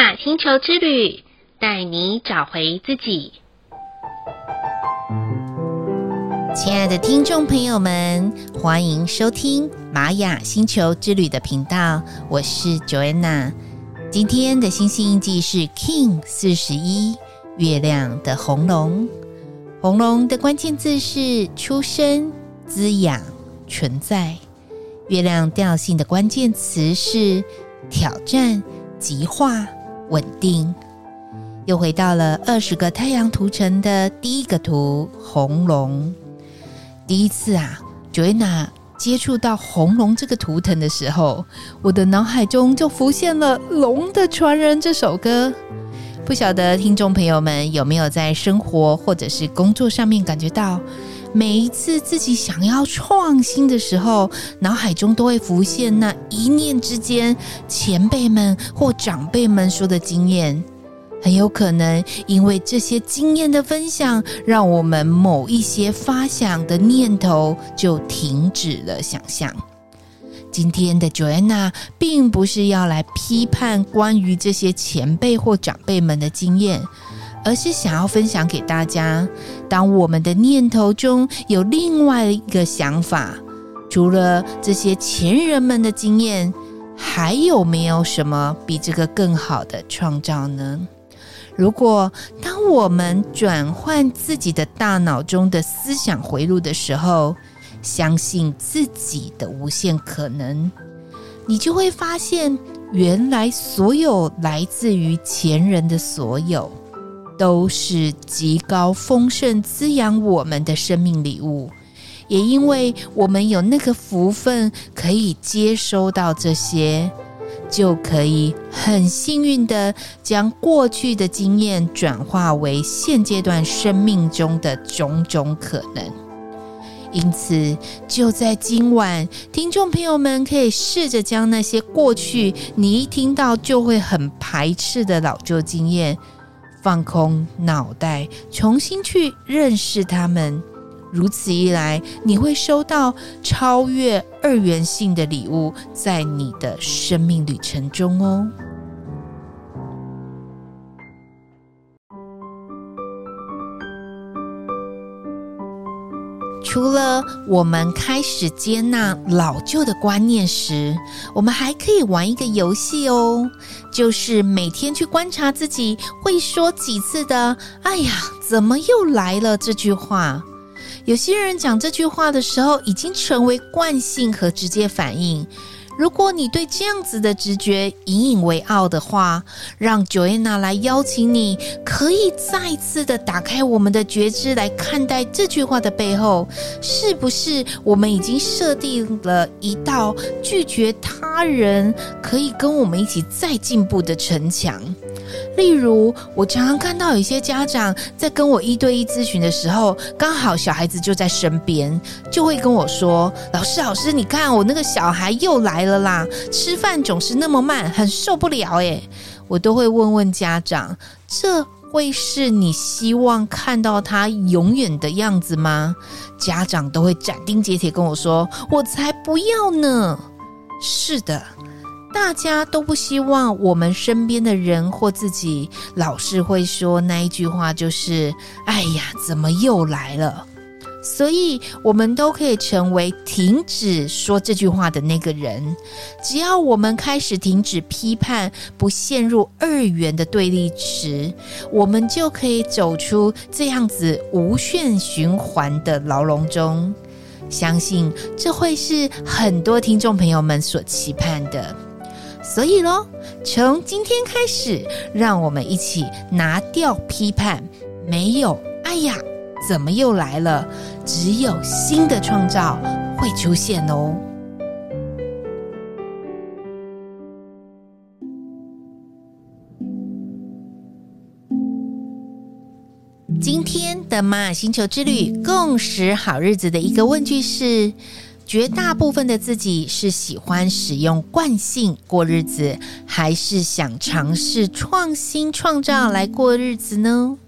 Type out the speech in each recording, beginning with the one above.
雅星球之旅，带你找回自己。亲爱的听众朋友们，欢迎收听玛雅星球之旅的频道，我是 Joanna。今天的星星印记是 King 四十一，月亮的红龙。红龙的关键字是出生、滋养、存在。月亮调性的关键词是挑战、极化、稳定。又回到了二十个太阳图腾的第一个图——红龙。第一次啊，Joanna 接触到红龙这个图腾的时候，我的脑海中就浮现了《龙的传人》这首歌。不晓得听众朋友们有没有在生活或者是工作上面感觉到，每一次自己想要创新的时候，脑海中都会浮现那一念之间前辈们或长辈们说的经验，很有可能因为这些经验的分享，让我们某一些发想的念头就停止了想象。今天的 Joanna 并不是要来批判关于这些前辈或长辈们的经验，而是想要分享给大家：当我们的念头中有另外一个想法，除了这些前人们的经验，还有没有什么比这个更好的创造呢？如果当我们转换自己的大脑中的思想回路的时候，相信自己的无限可能，你就会发现，原来所有来自于前人的所有，都是极高丰盛滋养我们的生命礼物。也因为我们有那个福分，可以接收到这些，就可以很幸运的将过去的经验转化为现阶段生命中的种种可能。因此，就在今晚，听众朋友们可以试着将那些过去你一听到就会很排斥的老旧经验，放空脑袋，重新去认识他们。如此一来，你会收到超越二元性的礼物，在你的生命旅程中哦。除了我们开始接纳老旧的观念时，我们还可以玩一个游戏哦，就是每天去观察自己会说几次的“哎呀，怎么又来了”这句话。有些人讲这句话的时候，已经成为惯性和直接反应。如果你对这样子的直觉引以为傲的话，让 Joanna 来邀请你，可以再次的打开我们的觉知来看待这句话的背后，是不是我们已经设定了一道拒绝他人可以跟我们一起再进步的城墙？例如，我常常看到有些家长在跟我一对一咨询的时候，刚好小孩子就在身边，就会跟我说：“老师，老师，你看我那个小孩又来了啦，吃饭总是那么慢，很受不了。”诶，我都会问问家长：“这会是你希望看到他永远的样子吗？”家长都会斩钉截铁跟我说：“我才不要呢！”是的。大家都不希望我们身边的人或自己老是会说那一句话，就是“哎呀，怎么又来了？”所以，我们都可以成为停止说这句话的那个人。只要我们开始停止批判，不陷入二元的对立时，我们就可以走出这样子无限循环的牢笼中。相信这会是很多听众朋友们所期盼的。所以喽，从今天开始，让我们一起拿掉批判，没有“哎呀，怎么又来了”，只有新的创造会出现哦。今天的玛雅星球之旅共识好日子的一个问句是。绝大部分的自己是喜欢使用惯性过日子，还是想尝试创新创造来过日子呢？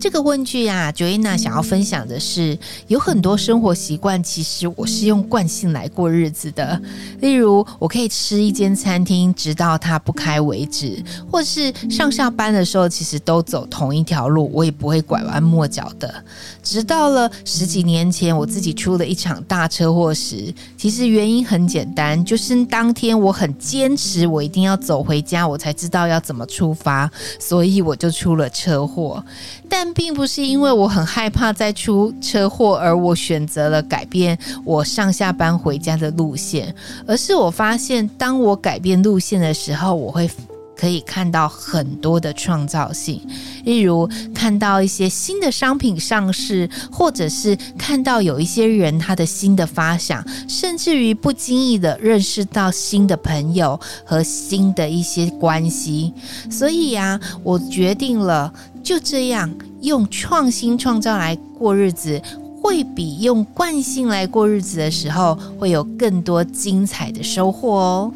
这个问句啊，Joanna 想要分享的是，有很多生活习惯，其实我是用惯性来过日子的。例如，我可以吃一间餐厅，直到它不开为止，或是上下班的时候，其实都走同一条路，我也不会拐弯抹角的。直到了十几年前，我自己出了一场大车祸时，其实原因很简单，就是当天我很坚持，我一定要走回家，我才知道要怎么出发，所以我就出了车祸。但并不是因为我很害怕再出车祸，而我选择了改变我上下班回家的路线，而是我发现，当我改变路线的时候，我会可以看到很多的创造性，例如看到一些新的商品上市，或者是看到有一些人他的新的发想，甚至于不经意的认识到新的朋友和新的一些关系。所以呀，我决定了就这样用创新创造来过日子，会比用惯性来过日子的时候会有更多精彩的收获哦。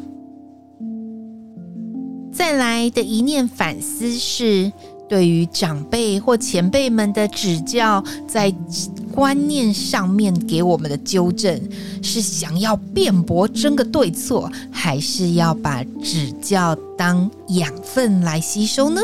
再来的一念反思是，对于长辈或前辈们的指教，在观念上面给我们的纠正，是想要辩驳争个对错，还是要把指教当养分来吸收呢？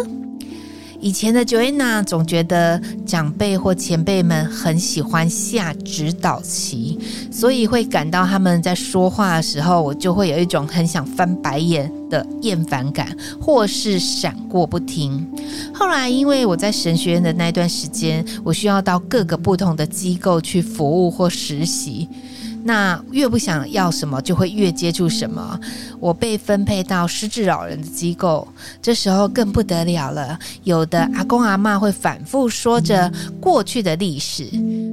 以前的 Joanna 总觉得长辈或前辈们很喜欢下指导棋，所以会感到他们在说话的时候，我就会有一种很想翻白眼的厌烦感，或是闪过不听。后来，因为我在神学院的那段时间，我需要到各个不同的机构去服务或实习。那越不想要什么，就会越接触什么。我被分配到失智老人的机构，这时候更不得了了。有的阿公阿嬷会反复说着过去的历史，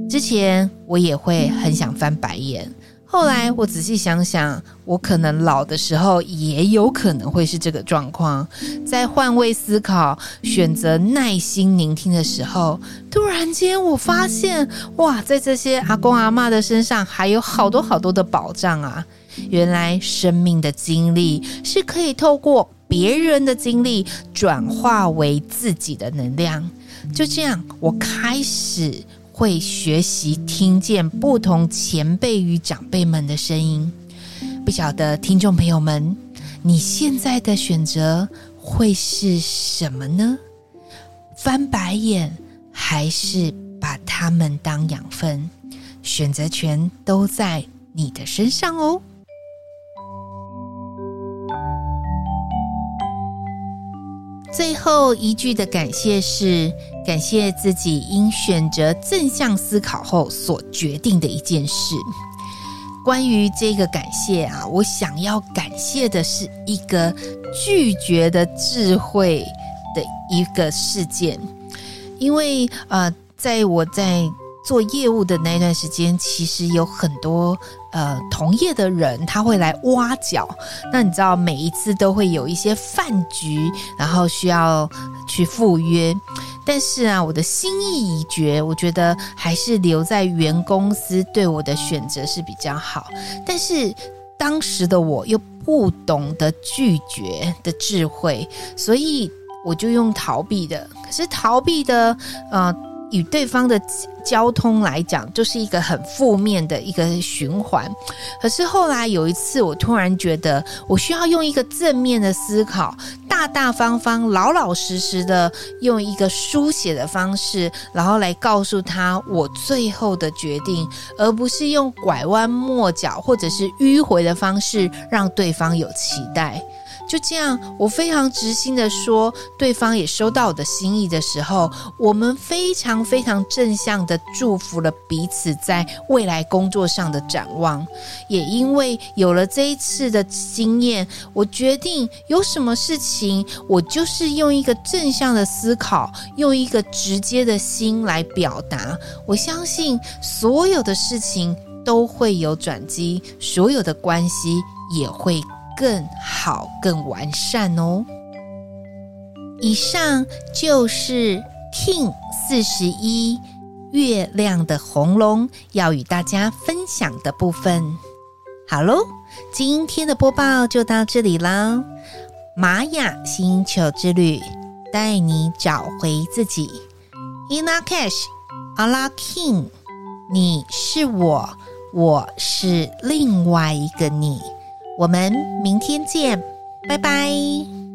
之前我也会很想翻白眼。后来我仔细想想，我可能老的时候也有可能会是这个状况。在换位思考、选择耐心聆听的时候，突然间我发现，哇，在这些阿公阿嬷的身上还有好多好多的宝藏啊！原来生命的经历是可以透过别人的经历转化为自己的能量。就这样，我开始。会学习听见不同前辈与长辈们的声音，不晓得听众朋友们，你现在的选择会是什么呢？翻白眼，还是把他们当养分？选择权都在你的身上哦。最后一句的感谢是。感谢自己因选择正向思考后所决定的一件事。关于这个感谢啊，我想要感谢的是一个拒绝的智慧的一个事件，因为呃，在我在。做业务的那段时间，其实有很多呃同业的人，他会来挖角。那你知道，每一次都会有一些饭局，然后需要去赴约。但是啊，我的心意已决，我觉得还是留在原公司对我的选择是比较好。但是当时的我又不懂得拒绝的智慧，所以我就用逃避的。可是逃避的，呃。与对方的交通来讲，就是一个很负面的一个循环。可是后来有一次，我突然觉得，我需要用一个正面的思考，大大方方、老老实实的用一个书写的方式，然后来告诉他我最后的决定，而不是用拐弯抹角或者是迂回的方式让对方有期待。就这样，我非常直心的说，对方也收到我的心意的时候，我们非常非常正向的祝福了彼此在未来工作上的展望。也因为有了这一次的经验，我决定有什么事情，我就是用一个正向的思考，用一个直接的心来表达。我相信所有的事情都会有转机，所有的关系也会。更好、更完善哦。以上就是 King 四十一月亮的红龙要与大家分享的部分。好喽，今天的播报就到这里啦。玛雅星球之旅，带你找回自己。Ina Cash Ala King，你是我，我是另外一个你。我们明天见，拜拜。